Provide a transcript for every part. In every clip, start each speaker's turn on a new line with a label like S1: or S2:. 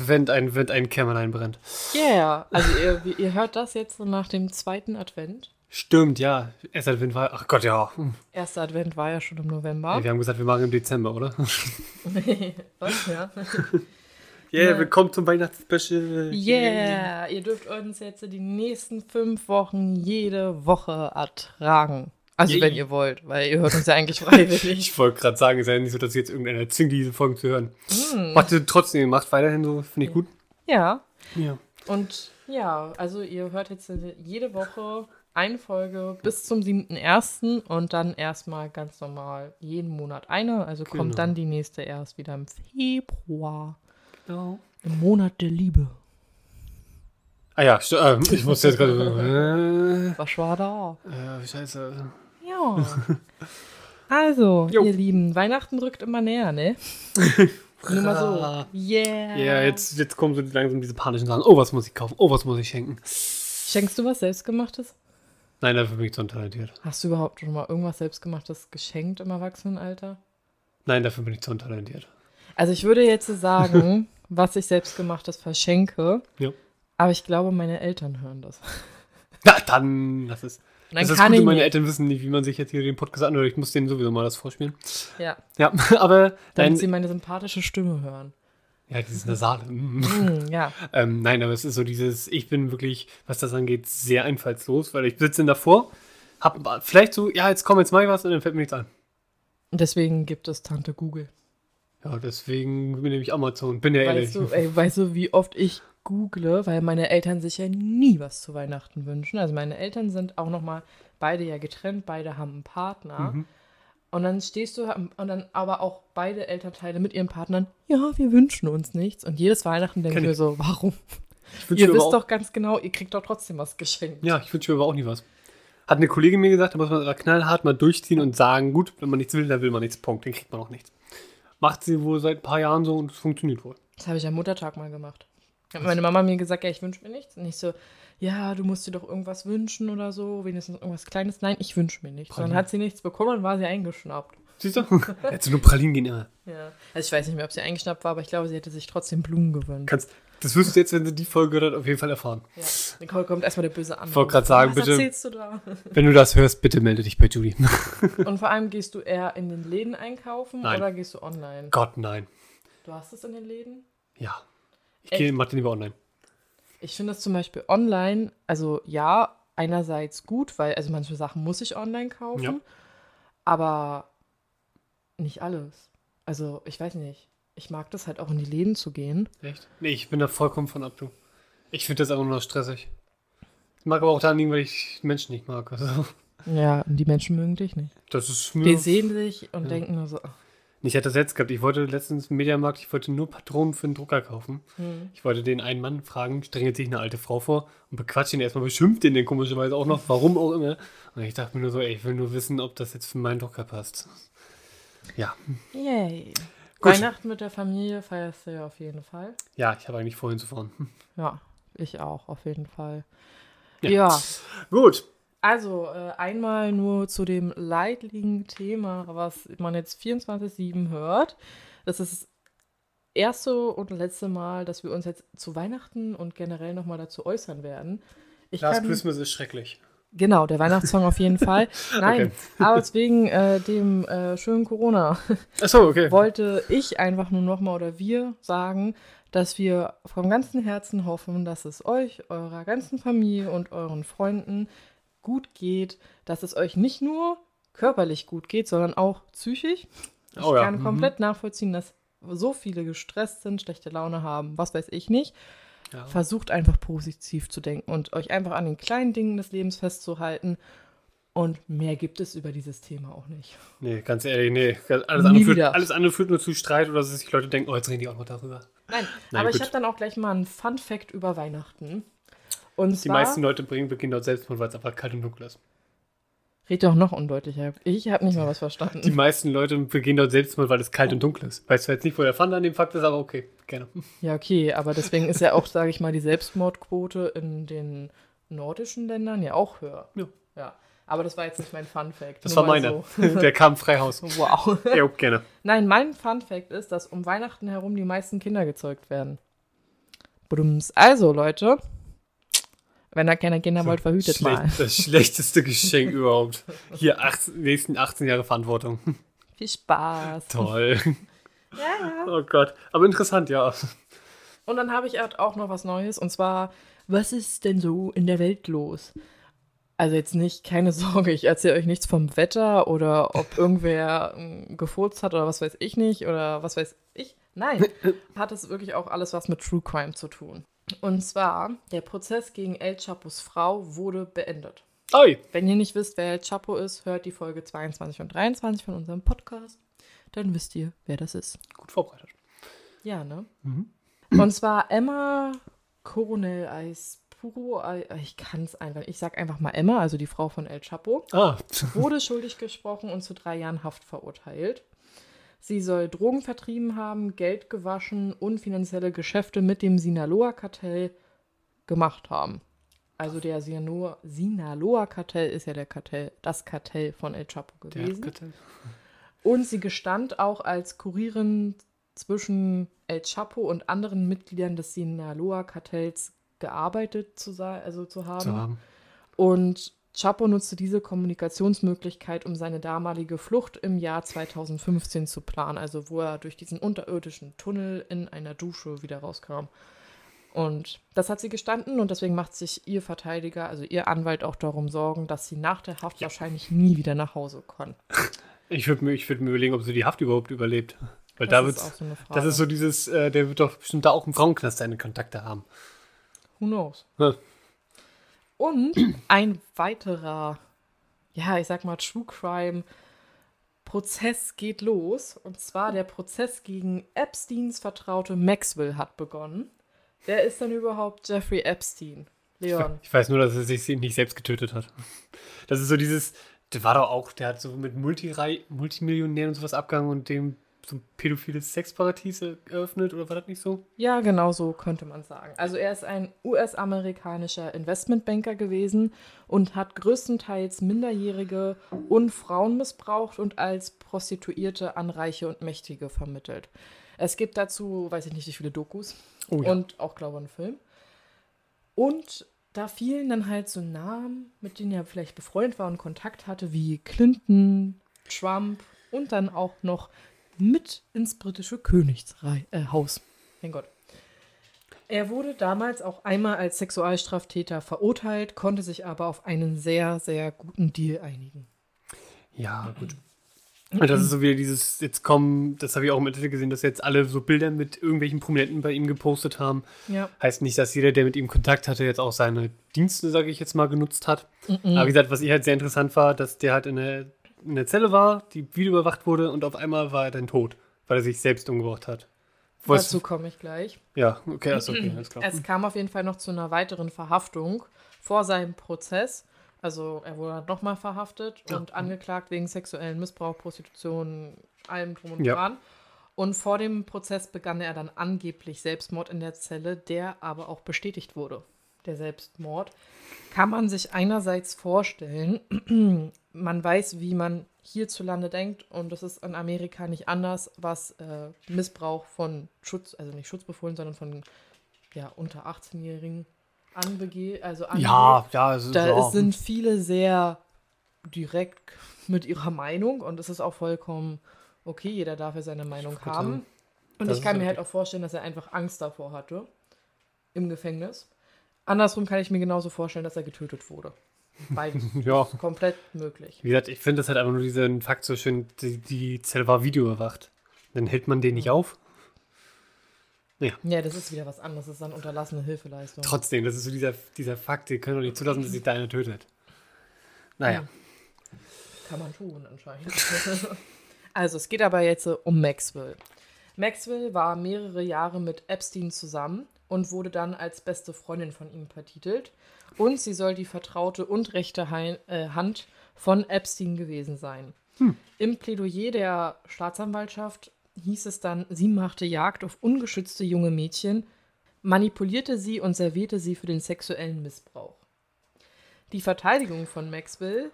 S1: Advent, ein Wind, ein Kämmerlein brennt.
S2: Yeah, also ihr, ihr hört das jetzt nach dem zweiten Advent.
S1: Stimmt, ja. Erster Advent war, ach Gott, ja. Hm.
S2: Erster Advent war ja schon im November.
S1: Ja, wir haben gesagt, wir machen im Dezember, oder?
S2: Was? Ja.
S1: Yeah,
S2: Ja.
S1: willkommen zum Weihnachtsspecial.
S2: Yeah, ihr dürft uns jetzt die nächsten fünf Wochen jede Woche ertragen. Also
S1: Yeah.
S2: wenn ihr wollt, weil ihr hört uns ja eigentlich freiwillig.
S1: Ich wollte gerade sagen, es ist ja nicht so, dass jetzt irgendeiner zwingt, diese Folgen zu hören.
S2: Hm.
S1: Macht ihr trotzdem, macht weiterhin so, finde ich gut.
S2: Ja,
S1: Ja.
S2: und ja, also ihr hört jetzt jede Woche eine Folge bis zum 7.1. und dann erstmal ganz normal jeden Monat eine. Also kommt
S1: Genau.
S2: dann die nächste erst wieder im Februar.
S1: Genau.
S2: Im Monat der Liebe.
S1: Ah ja, ähm, ich musste jetzt gerade.
S2: Was war da?
S1: Äh, scheiße.
S2: Ja. Also,
S1: Jo.
S2: ihr Lieben, Weihnachten rückt immer näher, ne? Nur mal so. Yeah.
S1: Ja, jetzt, jetzt kommen so langsam diese panischen Sachen. Oh, was muss ich kaufen? Oh, was muss ich schenken?
S2: Schenkst du was Selbstgemachtes?
S1: Nein, dafür bin ich zu untalentiert.
S2: Hast du überhaupt schon mal irgendwas Selbstgemachtes geschenkt im Erwachsenenalter?
S1: Nein, dafür bin ich zu untalentiert.
S2: Also, ich würde jetzt sagen, was ich Selbstgemachtes verschenke.
S1: Ja.
S2: Aber ich glaube, meine Eltern hören das.
S1: Na, dann, das ist.
S2: Dann
S1: das ist
S2: kann
S1: gut,
S2: ich
S1: meine. Eltern wissen nicht, wie man sich jetzt hier den Podcast anhört. Ich muss denen sowieso mal das vorspielen.
S2: Ja,
S1: Ja, aber
S2: damit
S1: nein,
S2: sie meine sympathische Stimme hören.
S1: ja, dieses Nasale. mm.
S2: Hm, ja.
S1: ähm, nein, aber es ist so dieses, ich bin wirklich, was das angeht, sehr einfallslos, weil ich sitze davor, hab vielleicht so, ja, jetzt komm, jetzt mach ich was und dann fällt mir nichts an.
S2: Und deswegen gibt es Tante Google.
S1: Ja, deswegen bin ich Amazon, bin ja ehrlich.
S2: Weißt du, ey, weißt du, wie oft ich google, weil meine Eltern sich ja nie was zu Weihnachten wünschen. Also meine Eltern sind auch noch mal beide ja getrennt, beide haben einen Partner.
S1: Mhm.
S2: Und dann stehst du und dann aber auch beide Elternteile mit ihren Partnern, ja, wir wünschen uns nichts. Und jedes Weihnachten denke ich mir so, warum?
S1: ich
S2: Ihr wisst doch ganz genau, ihr kriegt doch trotzdem was geschenkt.
S1: Ja, ich wünsche mir aber auch nie was. Hat eine Kollegin mir gesagt, da muss man aber knallhart mal durchziehen und sagen, gut, wenn man nichts will, dann will man nichts, Punkt, dann kriegt man auch nichts. Macht sie wohl seit ein paar Jahren so und es funktioniert wohl.
S2: Das habe ich am Muttertag mal gemacht. Hat meine Mama mir gesagt, ja, ich wünsche mir nichts. Und ich so, ja, du musst dir doch irgendwas wünschen oder so, wenigstens irgendwas Kleines. Nein, ich wünsche mir nichts. Dann
S1: Pralinen.
S2: hat sie nichts bekommen und war sie eingeschnappt.
S1: Siehst du? Hättest du nur Pralinen gehen immer.
S2: Ja. Also ich weiß nicht mehr, ob sie eingeschnappt war, aber ich glaube, sie hätte sich trotzdem Blumen gewünscht.
S1: Kannst, das wirst du jetzt, wenn sie die Folge hört, auf jeden Fall erfahren.
S2: Ja. Nicole kommt erstmal der böse an.
S1: Ich wollte gerade sagen,
S2: Was
S1: bitte-
S2: erzählst du da?
S1: Wenn du das hörst, bitte melde dich bei Judy.
S2: Und vor allem gehst du eher in den Läden einkaufen
S1: Nein.
S2: oder gehst du online?
S1: Gott, nein.
S2: Du hast es in den Läden?
S1: Ja. Ich gehe, mach den lieber online.
S2: Ich finde das zum Beispiel online, also ja, einerseits gut, weil also manche Sachen muss ich online kaufen,
S1: Ja.
S2: aber nicht alles. Also ich weiß nicht. Ich mag das halt auch in die Läden zu gehen.
S1: Echt? Nee, ich bin da vollkommen von ab, du. Ich finde das einfach nur noch stressig. Ich mag aber auch daran liegen, weil ich Menschen nicht mag. Also,
S2: Ja, und die Menschen mögen dich nicht.
S1: das ist mir.
S2: Die sehen dich und
S1: Ja.
S2: denken nur so, ach,
S1: Ich hatte das jetzt gehabt. Ich wollte letztens im Mediamarkt, ich wollte nur Patronen für den Drucker kaufen.
S2: hm.
S1: Ich wollte den einen Mann fragen, strengelt sich eine alte Frau vor und bequatscht ihn erstmal, beschimpft den, den komischerweise auch noch, warum auch immer. Und ich dachte mir nur so, ey, ich will nur wissen, ob das jetzt für meinen Drucker passt. Ja.
S2: yay.
S1: Gut.
S2: Weihnachten mit der Familie feierst du ja auf jeden Fall.
S1: Ja, ich habe eigentlich vorhin zu fahren.
S2: Ja, ich auch, auf jeden Fall.
S1: Ja.
S2: ja.
S1: Gut.
S2: Also, äh, einmal nur zu dem leidlichen Thema, was man jetzt 24-7 hört. Das ist das erste und letzte Mal, dass wir uns jetzt zu Weihnachten und generell nochmal dazu äußern werden. Ich
S1: Last
S2: kann,
S1: Christmas ist schrecklich.
S2: genau, der Weihnachtssong auf jeden Fall. Nein, aber wegen äh, dem äh, schönen Corona
S1: Achso, okay.
S2: wollte ich einfach nur nochmal oder wir sagen, dass wir vom ganzen Herzen hoffen, dass es euch, eurer ganzen Familie und euren Freunden gut geht, dass es euch nicht nur körperlich gut geht, sondern auch psychisch. Ich
S1: Oh ja,
S2: kann
S1: mhm.
S2: komplett nachvollziehen, dass so viele gestresst sind, schlechte Laune haben, was weiß ich nicht.
S1: Ja.
S2: Versucht einfach positiv zu denken und euch einfach an den kleinen Dingen des Lebens festzuhalten. Und mehr gibt es über dieses Thema auch nicht.
S1: Nee, ganz ehrlich, nee. Alles andere, führt, alles andere führt nur zu Streit oder dass sich Leute denken, oh, jetzt reden die auch noch darüber.
S2: Nein,
S1: Nein,
S2: aber ich
S1: gut.
S2: habe dann auch gleich mal einen Fun Fact über Weihnachten. Und
S1: Die
S2: zwar,
S1: meisten Leute bringen beginnen dort Selbstmord, weil es einfach kalt und dunkel ist.
S2: red doch noch undeutlicher. Ich habe nicht mal was verstanden.
S1: Die meisten Leute begehen dort Selbstmord, weil es kalt und dunkel ist. Weißt du jetzt nicht, wo der Fun an dem Fakt ist, aber okay, gerne.
S2: Ja, okay, aber deswegen ist ja auch, sage ich mal, die Selbstmordquote in den nordischen Ländern ja auch höher.
S1: Ja.
S2: Ja. Aber das war jetzt nicht mein Fun Fact.
S1: Das
S2: nur
S1: war
S2: mal
S1: meiner.
S2: so.
S1: Der kam frei Haus.
S2: Wow.
S1: Ja, gerne.
S2: Nein, mein Fun Fact ist, dass um Weihnachten herum die meisten Kinder gezeugt werden. Budums. Also, Leute, wenn ihr keine Kinder wollt, verhütet
S1: Schlecht,
S2: mal.
S1: Das schlechteste Geschenk überhaupt. Hier, 18, nächsten 18 Jahre Verantwortung.
S2: Viel Spaß.
S1: Toll.
S2: Ja, ja.
S1: Oh Gott. Aber interessant, ja.
S2: Und dann habe ich halt auch noch was Neues und zwar, was ist denn so in der Welt los? Also jetzt nicht, keine Sorge, ich erzähle euch nichts vom Wetter oder ob irgendwer ähm, gefurzt hat oder was weiß ich nicht oder was weiß ich. Nein, hat es wirklich auch alles was mit True Crime zu tun. Und zwar, der Prozess gegen El Chapos Frau wurde beendet.
S1: Oi.
S2: Wenn ihr nicht wisst, wer El Chapo ist, hört die Folge 22 und 23 von unserem Podcast. Dann wisst ihr, wer das ist.
S1: Gut vorbereitet.
S2: Ja, ne?
S1: Mhm.
S2: Und zwar Emma Coronel Aispuro, Ai- ich kann es einfach, ich sag einfach mal Emma, also die Frau von El Chapo,
S1: Ah,
S2: wurde schuldig gesprochen und zu drei Jahren Haft verurteilt. Sie soll Drogen vertrieben haben, Geld gewaschen und finanzielle Geschäfte mit dem Sinaloa-Kartell gemacht haben. Also der Sinaloa- Sinaloa-Kartell ist ja der Kartell, das Kartell von El Chapo
S1: der
S2: gewesen.
S1: Kartell.
S2: Und sie gestand auch als Kurierin zwischen El Chapo und anderen Mitgliedern des Sinaloa-Kartells gearbeitet zu, sein, also zu haben.
S1: zu haben.
S2: Und Chapo nutzte diese Kommunikationsmöglichkeit, um seine damalige Flucht im Jahr 2015 zu planen, also wo er durch diesen unterirdischen Tunnel in einer Dusche wieder rauskam. Und das hat sie gestanden und deswegen macht sich ihr Verteidiger, also ihr Anwalt, auch darum Sorgen, dass sie nach der Haft wahrscheinlich nie wieder nach Hause kann.
S1: Ich würde mir, ich würd mir überlegen, ob sie die Haft überhaupt überlebt. Weil
S2: Das
S1: da
S2: ist
S1: wird's,
S2: auch so eine Frage.
S1: das ist so dieses, äh, der wird doch bestimmt da auch im Frauenknast seine Kontakte haben.
S2: Who knows?
S1: Ja.
S2: Und ein weiterer, ja, ich sag mal, True Crime Prozess geht los. Und zwar der Prozess gegen Epsteins Vertraute Maxwell hat begonnen. Wer ist denn überhaupt Jeffrey Epstein? Leon.
S1: Ich weiß nur, dass er sich nicht selbst getötet hat. Das ist so dieses, der war doch auch, der hat so mit Multirei, Multimillionären und sowas abgegangen und dem so ein pädophiles Sexparadies eröffnet, oder war das nicht so?
S2: Ja, genau so könnte man sagen. Also er ist ein US-amerikanischer Investmentbanker gewesen und hat größtenteils Minderjährige und Frauen missbraucht und als Prostituierte an Reiche und Mächtige vermittelt. Es gibt dazu, weiß ich nicht, wie viele Dokus
S1: Oh ja.
S2: und auch, glaube ich, einen Film. Und da fielen dann halt so Namen, mit denen er vielleicht befreundet war und Kontakt hatte, wie Clinton, Trump und dann auch noch mit ins britische Königshaus. Äh, mein Gott. Er wurde damals auch einmal als Sexualstraftäter verurteilt, konnte sich aber auf einen sehr, sehr guten Deal einigen.
S1: Ja, gut. Und das ist so wieder dieses, jetzt kommen, das habe ich auch im Internet gesehen, dass jetzt alle so Bilder mit irgendwelchen Prominenten bei ihm gepostet haben.
S2: Ja.
S1: Heißt nicht, dass jeder, der mit ihm Kontakt hatte, jetzt auch seine Dienste, sage ich jetzt mal, genutzt hat. Aber wie gesagt, was ich halt sehr interessant war, dass der halt in der, in der Zelle war, die video überwacht wurde und auf einmal war er dann tot, weil er sich selbst umgebracht hat. Was,
S2: Dazu komme ich gleich.
S1: ja, okay, also okay, alles klar.
S2: Es kam auf jeden Fall noch zu einer weiteren Verhaftung vor seinem Prozess. Also er wurde nochmal verhaftet und angeklagt wegen sexuellen Missbrauch, Prostitution, allem drum und
S1: Ja.
S2: dran. Und vor dem Prozess begann er dann angeblich Selbstmord in der Zelle, der aber auch bestätigt wurde. Der Selbstmord. Kann man sich einerseits vorstellen, man weiß, wie man hierzulande denkt und das ist in Amerika nicht anders, was äh, Missbrauch von Schutz, also nicht Schutzbefohlen, sondern von ja, unter 18-Jährigen anbegeht, also angeht.
S1: Ja, ja, es ist
S2: Da
S1: ja.
S2: sind viele sehr direkt mit ihrer Meinung und es ist auch vollkommen okay, jeder darf ja seine Meinung haben. Und
S1: das
S2: ich kann mir halt auch vorstellen, dass er einfach Angst davor hatte im Gefängnis. Andersrum kann ich mir genauso vorstellen, dass er getötet wurde. Beides.
S1: ja.
S2: Komplett möglich.
S1: Wie gesagt, ich finde das halt einfach nur diesen Fakt so schön, die, die Zelle war videoüberwacht. Dann hält man den nicht auf.
S2: Ja, das ist wieder was anderes. Das ist dann unterlassene Hilfeleistung.
S1: Trotzdem, das ist so dieser, dieser Fakt, die können doch nicht zulassen, dass sich da einer tötet. Naja.
S2: Kann man tun, anscheinend. also, es geht aber jetzt äh, um Maxwell. Maxwell war mehrere Jahre mit Epstein zusammen und wurde dann als beste Freundin von ihm betitelt. Und sie soll die vertraute und rechte Hei- äh, Hand von Epstein gewesen sein. Im Plädoyer der Staatsanwaltschaft hieß es dann, sie machte Jagd auf ungeschützte junge Mädchen, manipulierte sie und servierte sie für den sexuellen Missbrauch. Die Verteidigung von Maxwell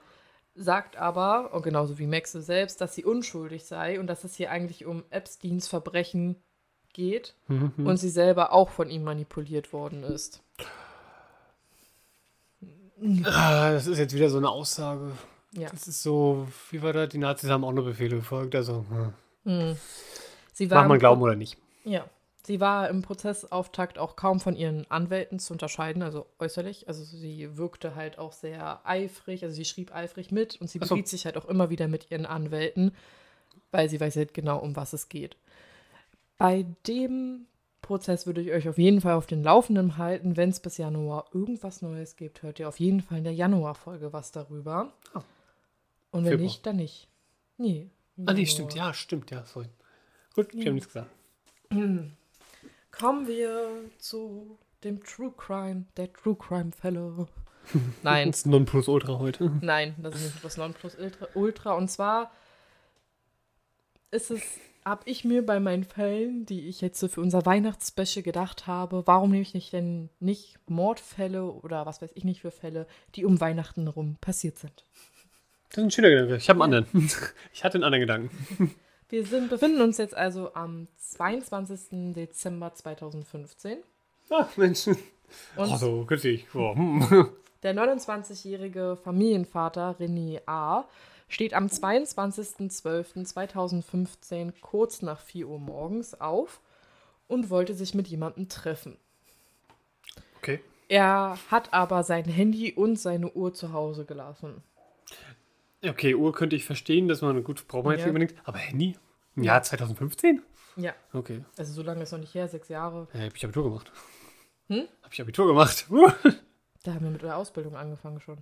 S2: sagt aber, und genauso wie Maxe selbst, dass sie unschuldig sei und dass es hier eigentlich um Epsteins Verbrechen geht
S1: Mhm.
S2: und sie selber auch von ihm manipuliert worden ist.
S1: Ah, das ist jetzt wieder so eine Aussage.
S2: Ja.
S1: Das ist so, wie war das? Die Nazis haben auch nur Befehle befolgt. Also, hm.
S2: Hm. Sie war
S1: mag man glauben oder nicht.
S2: Ja. Sie war im Prozessauftakt auch kaum von ihren Anwälten zu unterscheiden, also äußerlich. Also sie wirkte halt auch sehr eifrig, also sie schrieb eifrig mit und sie
S1: so.
S2: beriet sich halt auch immer wieder mit ihren Anwälten, weil sie weiß halt genau, um was es geht. Bei dem Prozess würde ich euch auf jeden Fall auf den Laufenden halten. Wenn es bis Januar irgendwas Neues gibt, hört ihr auf jeden Fall in der Januarfolge was darüber.
S1: Oh.
S2: Und wenn
S1: Februar.
S2: nicht, dann nicht. Nee.
S1: Ah, nee, stimmt. Ja, stimmt. Ja, sorry. Gut, wir haben nichts gesagt.
S2: Kommen wir zu dem True Crime, der True Crime Fälle. Nein,
S1: Das ist Nonplusultra heute.
S2: nein, das ist nicht das Nonplusultra. Ultra. Und zwar ist es, habe ich mir bei meinen Fällen, die ich jetzt so für unser Weihnachtsspecial gedacht habe, warum nehme ich nicht denn nicht Mordfälle oder was weiß ich nicht für Fälle, die um Weihnachten rum passiert sind.
S1: Das ist ein schöner Gedanke. Ich habe einen anderen. Ich hatte einen anderen Gedanken.
S2: Wir sind, befinden uns jetzt also am 22. Dezember 2015.
S1: Ach, Mensch.
S2: Und
S1: Oh, so. Oh, hm.
S2: Der 29-jährige Familienvater René A. steht am 22.12.2015 kurz nach 4 Uhr morgens auf und wollte sich mit jemandem treffen.
S1: Okay.
S2: Er hat aber sein Handy und seine Uhr zu Hause gelassen.
S1: Okay, Uhr könnte ich verstehen, dass man gut braucht man jetzt
S2: Ja.
S1: nicht unbedingt. Aber Handy? Im Jahr 2015?
S2: Ja,
S1: Okay.
S2: also so lange ist noch nicht her, sechs Jahre.
S1: Ja, hab ich Abitur gemacht.
S2: Hm?
S1: Hab ich Abitur gemacht.
S2: Da haben wir mit der Ausbildung angefangen schon.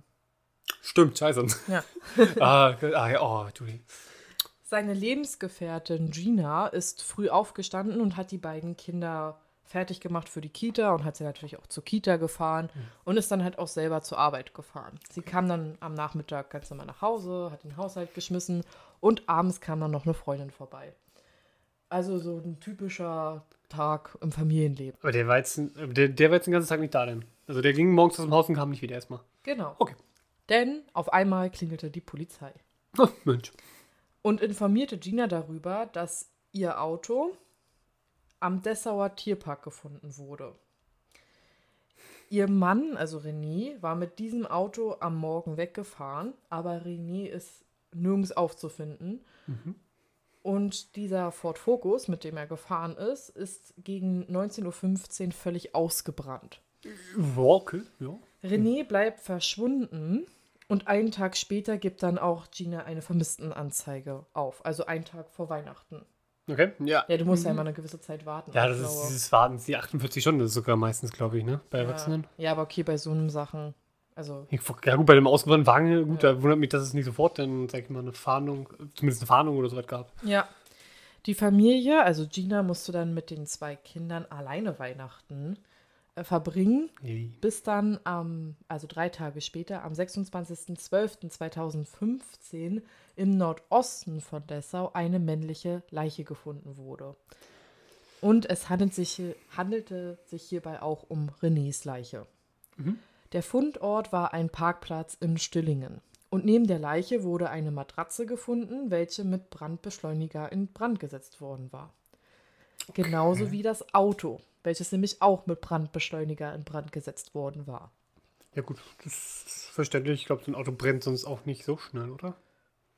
S1: Stimmt, scheiße.
S2: Ja.
S1: ah, ah, ja, oh, du.
S2: Seine Lebensgefährtin Gina ist früh aufgestanden und hat die beiden Kinder fertig gemacht für die Kita und hat sie natürlich auch zur Kita gefahren und ist dann halt auch selber zur Arbeit gefahren. Sie kam dann am Nachmittag ganz normal nach Hause, hat den Haushalt geschmissen und abends kam dann noch eine Freundin vorbei. Also so ein typischer Tag im Familienleben.
S1: Aber der war, jetzt, der, der war jetzt den ganzen Tag nicht da denn. Also der ging morgens aus dem Haus und kam nicht wieder erstmal.
S2: Genau.
S1: Okay.
S2: Denn auf einmal klingelte die Polizei.
S1: Oh, Mensch.
S2: und informierte Gina darüber, dass ihr Auto am Dessauer Tierpark gefunden wurde. Ihr Mann, also René, war mit diesem Auto am Morgen weggefahren, aber René ist nirgends aufzufinden. Und dieser Ford Focus, mit dem er gefahren ist, ist gegen 19.15 Uhr völlig ausgebrannt.
S1: Walke, ja.
S2: René bleibt verschwunden und einen Tag später gibt dann auch Gina eine Vermisstenanzeige auf, also einen Tag vor Weihnachten.
S1: Okay, ja.
S2: Ja, du musst ja immer eine gewisse Zeit warten.
S1: Ja, das ist
S2: glaube.
S1: dieses Warten, die 48 Stunden, das ist sogar meistens, glaube ich, ne? Bei Erwachsenen.
S2: ja. ja, aber okay, bei so einem Sachen, also
S1: Ja, gut, bei dem ausgebrannten Wagen, gut,
S2: Ja.
S1: da wundert mich, dass es nicht sofort dann, sag ich mal, eine Fahndung, zumindest eine Fahndung oder so was gab.
S2: ja. Die Familie, also Gina, musste dann mit den zwei Kindern alleine Weihnachten äh, verbringen,
S1: Nee.
S2: bis dann am, also drei Tage später, am 26.12.2015 im Nordosten von Dessau eine männliche Leiche gefunden wurde. Und es handelt sich, handelte sich hierbei auch um Renés Leiche. Der Fundort war ein Parkplatz in Stillingen. Und neben der Leiche wurde eine Matratze gefunden, welche mit Brandbeschleuniger in Brand gesetzt worden war. Genauso wie das Auto, welches nämlich auch mit Brandbeschleuniger in Brand gesetzt worden war.
S1: Ja, gut, das ist verständlich. Ich glaube, so ein Auto brennt sonst auch nicht so schnell, oder?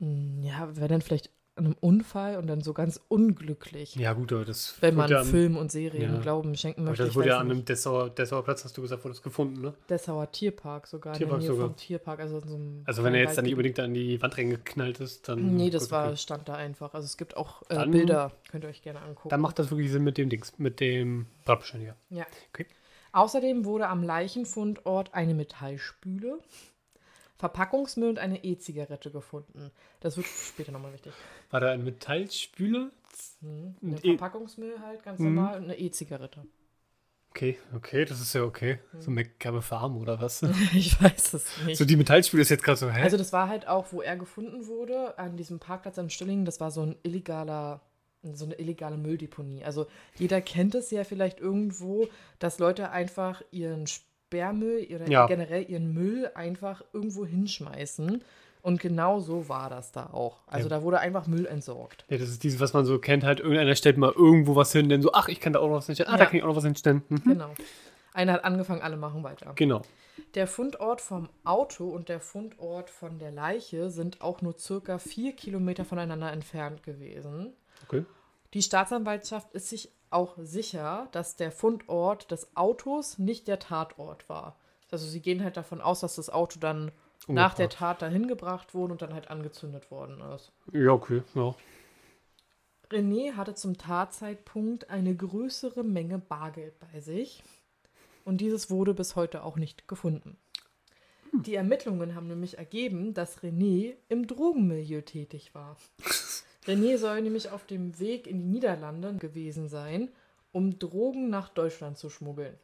S2: Hm, Ja, wäre dann vielleicht einem Unfall und dann so ganz unglücklich,
S1: Ja, gut, aber das
S2: wenn man
S1: ja
S2: Film und Serien
S1: ja.
S2: Glauben schenken
S1: aber
S2: möchte.
S1: das
S2: Ich
S1: wurde ja an einem Dessauer, Dessauer Platz, hast du gesagt, wurde das gefunden, ne?
S2: Dessauer Tierpark sogar,
S1: Tierpark sogar.
S2: vom Tierpark. Also, so
S1: Also wenn er jetzt dann nicht unbedingt an die Wand reingeknallt ist, dann.
S2: Nee, das
S1: gut,
S2: war,
S1: okay.
S2: stand da einfach. Also es gibt auch äh,
S1: Dann-
S2: Bilder, könnt ihr euch gerne angucken.
S1: Dann macht das wirklich Sinn mit dem Dings, mit dem Brandbeschleuniger.
S2: Ja.
S1: Okay.
S2: Außerdem wurde am Leichenfundort eine Metallspüle, Verpackungsmüll und eine E-Zigarette gefunden. Das wird später nochmal wichtig.
S1: War da ein Metallspüler?
S2: Mhm. Ein
S1: E-
S2: Verpackungsmüll halt ganz
S1: Mhm.
S2: normal und eine E-Zigarette.
S1: Okay, okay, das ist ja okay. So McGabbe Farm oder was?
S2: ich weiß es nicht.
S1: so die Metallspüle ist jetzt gerade so, hä?
S2: Also das war halt auch, wo er gefunden wurde, an diesem Parkplatz am Stillingen, das war so ein illegaler, so eine illegale Mülldeponie. Also jeder kennt es ja vielleicht irgendwo, dass Leute einfach ihren Sperrmüll oder
S1: Ja.
S2: generell ihren Müll einfach irgendwo hinschmeißen. Und genau so war das da auch. Also
S1: Ja.
S2: da wurde einfach Müll entsorgt.
S1: Ja, das ist dieses, was man so kennt, halt irgendeiner stellt mal irgendwo was hin, denn so, ach, ich kann da auch noch was hinstellen, ah, da
S2: Ja.
S1: kann ich auch noch was hinstellen. Mhm.
S2: Genau. Einer hat angefangen, alle machen weiter.
S1: Genau.
S2: Der Fundort vom Auto und der Fundort von der Leiche sind auch nur circa vier Kilometer voneinander entfernt gewesen.
S1: Okay.
S2: Die Staatsanwaltschaft ist sich auch sicher, dass der Fundort des Autos nicht der Tatort war. Also sie gehen halt davon aus, dass das Auto dann nach der
S1: Umgebracht.
S2: Tat dahin gebracht wurde und dann halt angezündet worden ist.
S1: Ja, okay, ja.
S2: René hatte zum Tatzeitpunkt eine größere Menge Bargeld bei sich und dieses wurde bis heute auch nicht gefunden. Die Ermittlungen haben nämlich ergeben, dass René im Drogenmilieu tätig war. René soll nämlich auf dem Weg in die Niederlande gewesen sein, um Drogen nach Deutschland zu schmuggeln.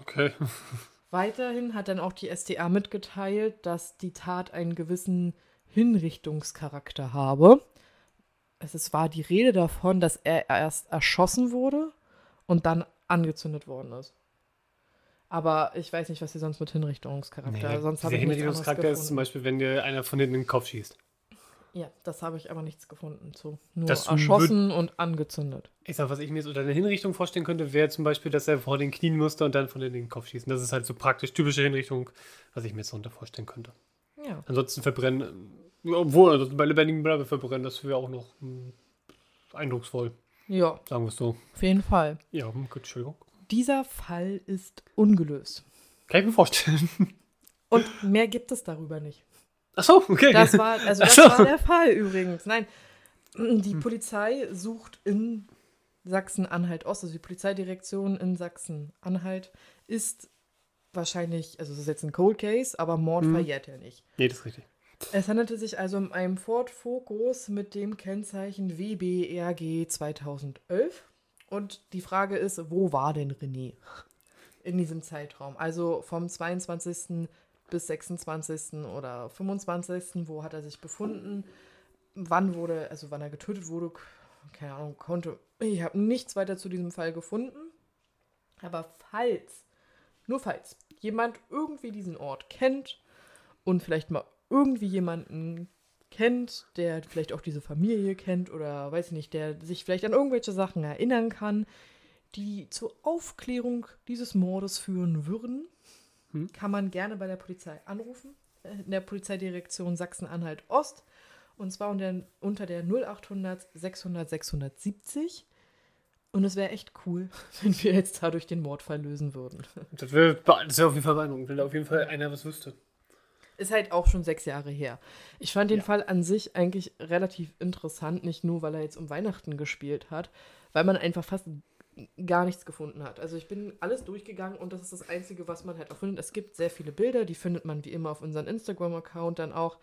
S1: Okay.
S2: Weiterhin hat dann auch die SDA mitgeteilt, dass die Tat einen gewissen Hinrichtungscharakter habe. Es ist, war die Rede davon, dass er erst erschossen wurde und dann angezündet worden ist. Aber ich weiß nicht, was sie sonst mit Hinrichtungscharakter.
S1: Nee,
S2: sonst habe ich
S1: Hinrichtungscharakter ist zum. Beispiel, wenn dir einer von denen in den Kopf schießt.
S2: Ja, das habe ich aber nichts gefunden zu. Nur
S1: Das
S2: erschossen und angezündet.
S1: Ich sag, was ich mir jetzt unter einer Hinrichtung vorstellen könnte, wäre zum Beispiel, dass er vor den Knien musste und dann von denen in den Kopf schießen. Das ist halt so praktisch typische Hinrichtung, was ich mir jetzt darunter vorstellen könnte.
S2: Ja.
S1: Ansonsten verbrennen, obwohl, ansonsten bei lebendigen Bleibe verbrennen, das wäre auch noch hm, eindrucksvoll,
S2: Ja,
S1: sagen wir es so.
S2: auf jeden Fall.
S1: Ja, gut, Entschuldigung.
S2: Dieser Fall ist ungelöst.
S1: Kann ich mir vorstellen.
S2: Und mehr gibt es darüber nicht.
S1: Achso, okay.
S2: Das war, also das
S1: so.
S2: war der Fall übrigens. Nein, die Polizei sucht in Sachsen-Anhalt-Ost, also die Polizeidirektion in Sachsen-Anhalt ist wahrscheinlich, also es ist jetzt ein Cold Case, aber Mord
S1: Mhm.
S2: verjährt er nicht.
S1: nee, das ist richtig.
S2: Es handelte sich also um einen Ford Focus mit dem Kennzeichen WBRG 2011. Und die Frage ist, wo war denn René in diesem Zeitraum? Also vom 22. bis 26. oder 25. Wo hat er sich befunden? Wann wurde, also wann er getötet wurde, keine Ahnung, konnte. Ich habe nichts weiter zu diesem Fall gefunden. Aber falls, nur falls, jemand irgendwie diesen Ort kennt und vielleicht mal irgendwie jemanden kennt, der vielleicht auch diese Familie kennt oder weiß ich nicht, der sich vielleicht an irgendwelche Sachen erinnern kann, die zur Aufklärung dieses Mordes führen würden,
S1: Hm.
S2: kann man gerne bei der Polizei anrufen, äh, in der Polizeidirektion Sachsen-Anhalt Ost. Und zwar unter, unter der 0800 600 670. Und es wäre echt cool, wenn wir jetzt dadurch den Mordfall lösen würden.
S1: Das wäre wär auf jeden Fall beeindruckend, wenn da auf jeden Fall einer was wüsste.
S2: Ist halt auch schon sechs Jahre her. Ich fand den
S1: Ja.
S2: Fall an sich eigentlich relativ interessant, nicht nur, weil er jetzt um Weihnachten gespielt hat, weil man einfach fast gar nichts gefunden hat. Also ich bin alles durchgegangen und das ist das Einzige, was man halt auch findet. Es gibt sehr viele Bilder, die findet man wie immer auf unserem Instagram-Account dann auch.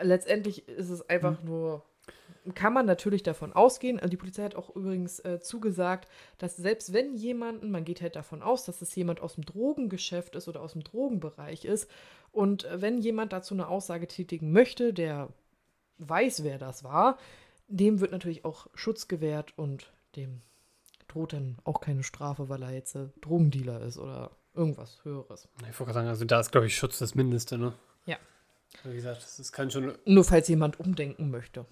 S2: Letztendlich ist es einfach nur, kann man natürlich davon ausgehen, also die Polizei hat auch übrigens äh, zugesagt, dass selbst wenn jemanden, man geht halt davon aus, dass es jemand aus dem Drogengeschäft ist oder aus dem Drogenbereich ist, und äh, wenn jemand dazu eine Aussage tätigen möchte, der weiß, wer das war, dem wird natürlich auch Schutz gewährt und dem droht dann auch keine Strafe, weil er jetzt Drogendealer ist oder irgendwas Höheres.
S1: Ich wollte gerade sagen, also da ist, glaube ich, Schutz das Mindeste, ne?
S2: Ja.
S1: Wie gesagt, das kann schon.
S2: Nur falls jemand umdenken möchte.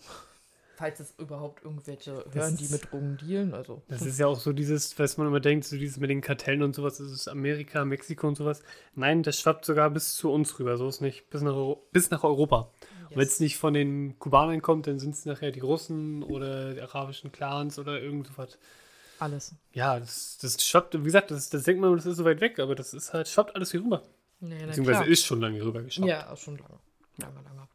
S2: Falls es überhaupt irgendwelche hören, die mit Drogen dealen, also.
S1: Das ist ja auch so dieses, was man immer denkt, so dieses mit den Kartellen und sowas, das ist Amerika, Mexiko und sowas. Nein, das schwappt sogar bis zu uns rüber, so ist nicht. Bis nach, Euro bis nach Europa. Und Wenn es nicht von den Kubanern kommt, dann sind es nachher die Russen oder die arabischen Clans oder irgend sowas.
S2: Alles.
S1: Ja, das, das schwappt, wie gesagt, das, das denkt man, das ist so weit weg, aber das ist halt, schwappt alles hier rüber.
S2: Nee, na
S1: Beziehungsweise
S2: klar.
S1: ist schon lange rüber geschwappt.
S2: Ja, schon lange. Lange, lange.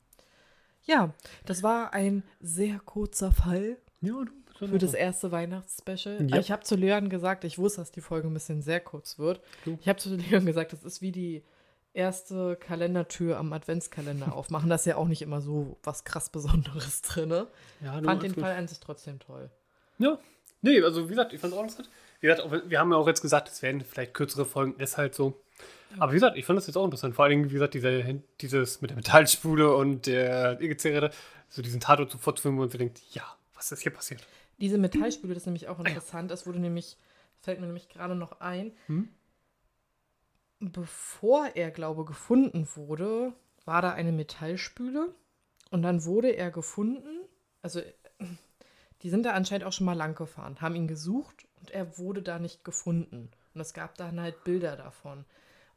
S2: Ja, das war ein sehr kurzer Fall
S1: ja du,
S2: für das erste Weihnachtsspecial.
S1: Ja.
S2: Ich habe zu Leon gesagt, ich wusste, dass die Folge ein bisschen sehr kurz wird.
S1: Du.
S2: Ich habe zu Leon gesagt, das ist wie die erste Kalendertür am Adventskalender aufmachen. Da ist ja auch nicht immer so was krass Besonderes drin.
S1: ja,
S2: Fand den. Fall an sich trotzdem toll.
S1: Ja. Nee, also wie gesagt, ich fand es auch interessant. Wie gesagt, wir haben ja auch jetzt gesagt, es werden vielleicht kürzere Folgen, ist halt so. Aber wie gesagt, ich fand das jetzt auch interessant. Vor allen Dingen, wie gesagt, diese, dieses mit der Metallspule und der E-Zigarette, so diesen Tatort sofort zu filmen, man sich denkt, ja, was ist hier passiert?
S2: Diese Metallspüle, das ist nämlich auch
S1: Ah ja.
S2: interessant. Das wurde nämlich, fällt mir nämlich gerade noch ein,
S1: Hm?
S2: bevor er, glaube gefunden wurde, war da eine Metallspüle und dann wurde er gefunden. Also, die sind da anscheinend auch schon mal lang gefahren, haben ihn gesucht und er wurde da nicht gefunden. Und es gab dann halt Bilder davon.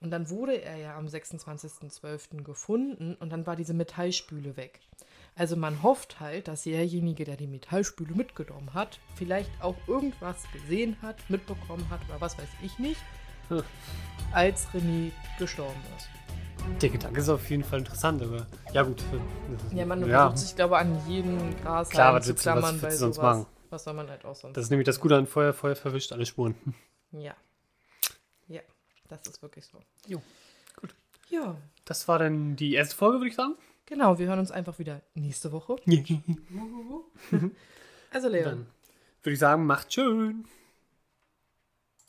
S2: Und dann wurde er ja am 26.12. gefunden und dann war diese Metallspüle weg. Also man hofft halt, dass derjenige, der die Metallspüle mitgenommen hat, vielleicht auch irgendwas gesehen hat, mitbekommen hat oder was weiß ich nicht,
S1: Hm.
S2: als René gestorben ist.
S1: Der Gedanke ist auf jeden Fall interessant, aber ja gut.
S2: Ja, man
S1: ja.
S2: versucht sich, glaube ich, an jeden Gras
S1: Klar, was
S2: zu
S1: was
S2: klammern bei
S1: du sonst
S2: sowas.
S1: machen?
S2: Was soll man halt auch sonst
S1: Das ist nämlich das Gute an Feuer. Feuer verwischt alle Spuren.
S2: Ja. Ja, das ist wirklich so.
S1: Jo, gut.
S2: Ja,
S1: Das war dann die erste Folge, würde ich sagen.
S2: genau. Wir hören uns einfach wieder nächste Woche. Also, Leon.
S1: Dann würde ich sagen, macht schön.